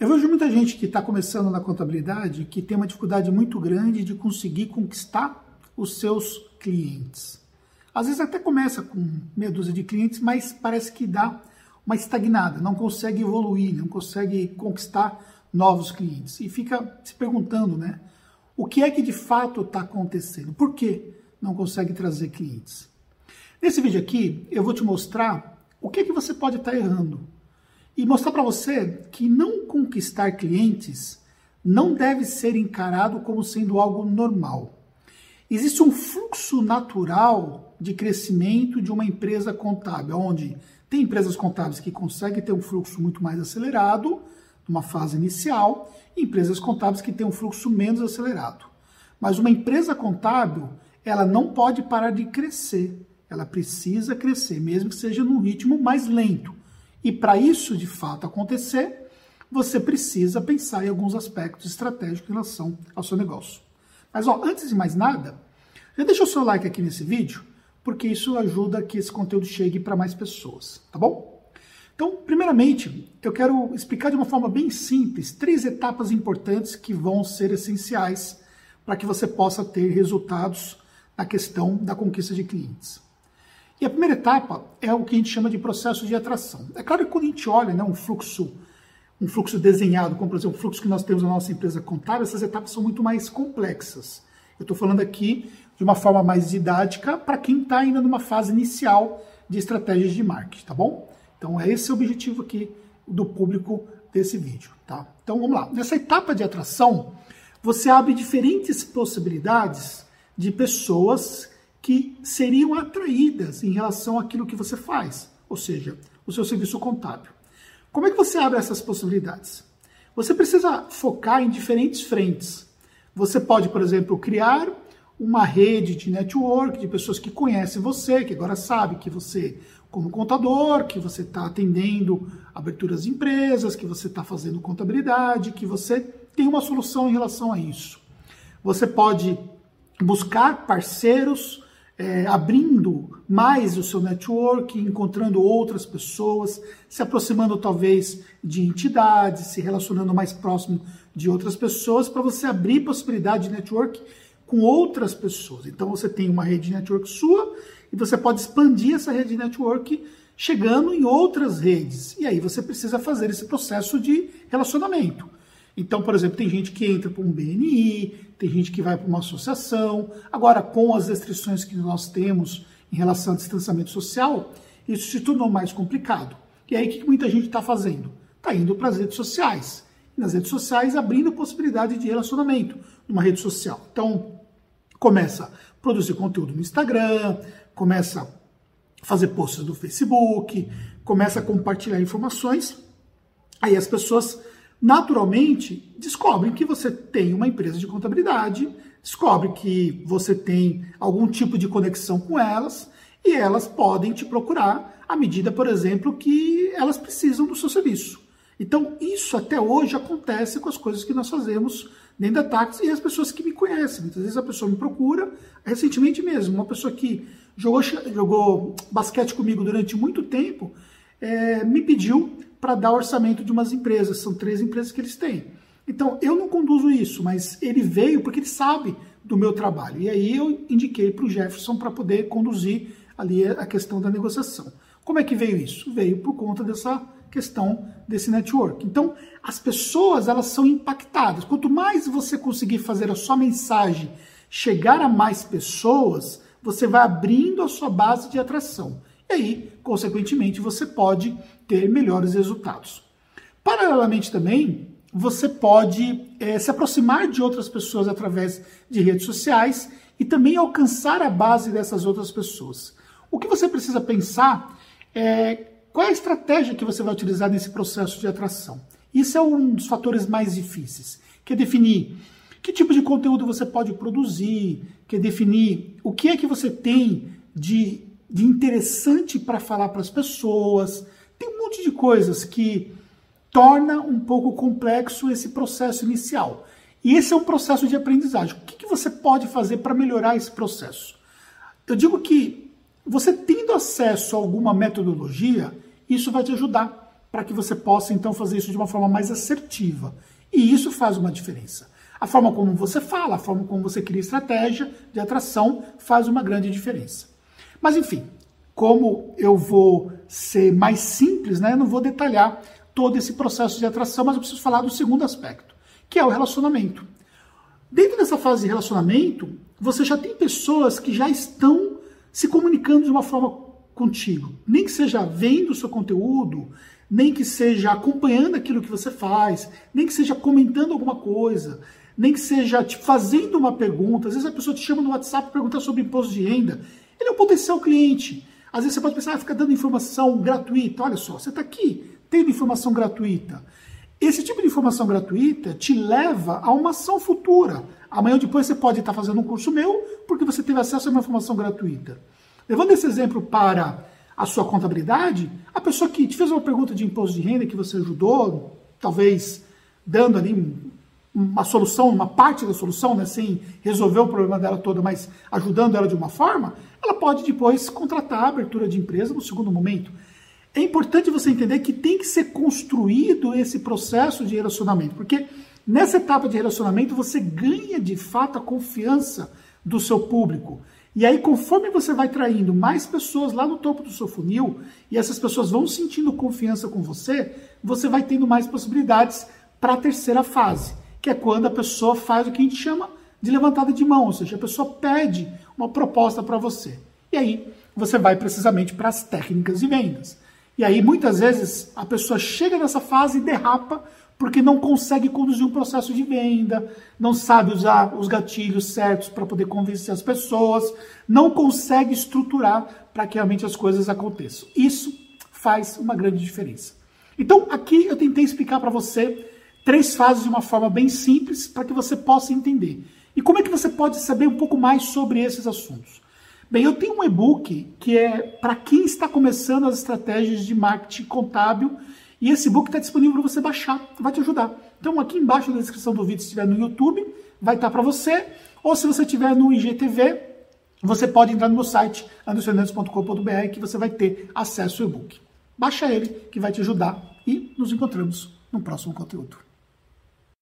Eu vejo muita gente que está começando na contabilidade que tem uma dificuldade muito grande de conseguir conquistar os seus clientes. Às vezes até começa com meia dúzia de clientes, mas parece que dá uma estagnada, não consegue evoluir, não consegue conquistar novos clientes. E fica se perguntando, né? O que é que de fato está acontecendo? Por que não consegue trazer clientes? Nesse vídeo aqui, eu vou te mostrar o que é que você pode estar tá errando e mostrar para você que não conquistar clientes não deve ser encarado como sendo algo normal. Existe um fluxo natural de crescimento de uma empresa contábil, onde tem empresas contábeis que conseguem ter um fluxo muito mais acelerado, numa fase inicial, e empresas contábeis que têm um fluxo menos acelerado. Mas uma empresa contábil, ela não pode parar de crescer. Ela precisa crescer, mesmo que seja num ritmo mais lento. E para isso de fato acontecer, você precisa pensar em alguns aspectos estratégicos em relação ao seu negócio. Mas ó, antes de mais nada, já deixa o seu like aqui nesse vídeo, porque isso ajuda que esse conteúdo chegue para mais pessoas, tá bom? Então, primeiramente, eu quero explicar de uma forma bem simples três etapas importantes que vão ser essenciais para que você possa ter resultados na questão da conquista de clientes. E a primeira etapa é o que a gente chama de processo de atração. É claro que quando a gente olha né, um fluxo um fluxo desenhado, como por exemplo o fluxo que nós temos na nossa empresa contábil, essas etapas são muito mais complexas. Eu estou falando aqui de uma forma mais didática para quem está ainda numa fase inicial de estratégias de marketing, tá bom? Então é esse o objetivo aqui do público desse vídeo, tá? Então vamos lá. Nessa etapa de atração, você abre diferentes possibilidades de pessoas que seriam atraídas em relação àquilo que você faz, ou seja, o seu serviço contábil. Como é que você abre essas possibilidades? Você precisa focar em diferentes frentes. Você pode, por exemplo, criar uma rede de network de pessoas que conhecem você, que agora sabe que você, como contador, que você está atendendo aberturas de empresas, que você está fazendo contabilidade, que você tem uma solução em relação a isso. Você pode buscar parceiros é, abrindo mais o seu network, encontrando outras pessoas, se aproximando talvez de entidades, se relacionando mais próximo de outras pessoas, para você abrir possibilidade de network com outras pessoas. Então você tem uma rede de network sua e você pode expandir essa rede de network chegando em outras redes. E aí você precisa fazer esse processo de relacionamento. Então, por exemplo, tem gente que entra para um BNI, tem gente que vai para uma associação. Agora, com as restrições que nós temos em relação ao distanciamento social, isso se tornou mais complicado. E aí, o que muita gente está fazendo? Está indo para as redes sociais. E nas redes sociais, abrindo possibilidade de relacionamento numa rede social. Então, começa a produzir conteúdo no Instagram, começa a fazer posts no Facebook, começa a compartilhar informações. Aí as pessoas naturalmente descobrem que você tem uma empresa de contabilidade, descobre que você tem algum tipo de conexão com elas e elas podem te procurar à medida, por exemplo, que elas precisam do seu serviço. Então, isso até hoje acontece com as coisas que nós fazemos dentro da Táxi e as pessoas que me conhecem. Muitas vezes a pessoa me procura, recentemente mesmo, uma pessoa que jogou, jogou basquete comigo durante muito tempo, é, me pediu para dar orçamento de umas empresas. São três empresas que eles têm. Então, eu não conduzo isso, mas ele veio porque ele sabe do meu trabalho. E aí eu indiquei para o Jefferson para poder conduzir ali a questão da negociação. Como é que veio isso? Veio por conta dessa questão desse network. Então, as pessoas elas são impactadas. Quanto mais você conseguir fazer a sua mensagem chegar a mais pessoas, você vai abrindo a sua base de atração. E aí, consequentemente, você pode ter melhores resultados. Paralelamente também, você pode é, se aproximar de outras pessoas através de redes sociais e também alcançar a base dessas outras pessoas. O que você precisa pensar é qual é a estratégia que você vai utilizar nesse processo de atração. Isso é um dos fatores mais difíceis, que é definir que tipo de conteúdo você pode produzir, que é definir o que é que você tem de de interessante para falar para as pessoas. Tem um monte de coisas que torna um pouco complexo esse processo inicial. E esse é um processo de aprendizagem. O que, que você pode fazer para melhorar esse processo? Eu digo que você tendo acesso a alguma metodologia, isso vai te ajudar. para que você possa então fazer isso de uma forma mais assertiva. E isso faz uma diferença. A forma como você fala, a forma como você cria estratégia de atração faz uma grande diferença. Mas enfim, como eu vou ser mais simples, né, eu não vou detalhar todo esse processo de atração, mas eu preciso falar do segundo aspecto, que é o relacionamento. Dentro dessa fase de relacionamento, você já tem pessoas que já estão se comunicando de uma forma contigo. Nem que seja vendo o seu conteúdo, nem que seja acompanhando aquilo que você faz, nem que seja comentando alguma coisa, nem que seja te fazendo uma pergunta. Às vezes a pessoa te chama no WhatsApp para perguntar sobre imposto de renda. Ele é um potencial cliente. Às vezes você pode pensar, ah, fica dando informação gratuita. Olha só, você está aqui tendo informação gratuita. Esse tipo de informação gratuita te leva a uma ação futura. Amanhã ou depois você pode estar fazendo um curso meu porque você teve acesso a uma informação gratuita. Levando esse exemplo para a sua contabilidade, a pessoa que te fez uma pergunta de imposto de renda que você ajudou, talvez dando ali uma solução, uma parte da solução, né, sem resolver o problema dela toda, mas ajudando ela de uma forma, ela pode depois contratar a abertura de empresa no segundo momento. É importante você entender que tem que ser construído esse processo de relacionamento, porque nessa etapa de relacionamento você ganha de fato a confiança do seu público. E aí, conforme você vai traindo mais pessoas lá no topo do seu funil, e essas pessoas vão sentindo confiança com você, você vai tendo mais possibilidades para a terceira fase, que é quando a pessoa faz o que a gente chama de levantada de mão, ou seja, a pessoa pede uma proposta para você. E aí, você vai precisamente para as técnicas de vendas. E aí, muitas vezes, a pessoa chega nessa fase e derrapa porque não consegue conduzir um processo de venda, não sabe usar os gatilhos certos para poder convencer as pessoas, não consegue estruturar para que realmente as coisas aconteçam. Isso faz uma grande diferença. Então, aqui eu tentei explicar para você três fases de uma forma bem simples para que você possa entender. E como é que você pode saber um pouco mais sobre esses assuntos? Bem, eu tenho um e-book que é para quem está começando as estratégias de marketing contábil e esse book está disponível para você baixar, vai te ajudar. Então, aqui embaixo na descrição do vídeo, se estiver no YouTube, vai estar tá para você. Ou se você estiver no IGTV, você pode entrar no meu site, andersonfernandes.com.br, que você vai ter acesso ao e-book. Baixa ele, que vai te ajudar. E nos encontramos no próximo conteúdo.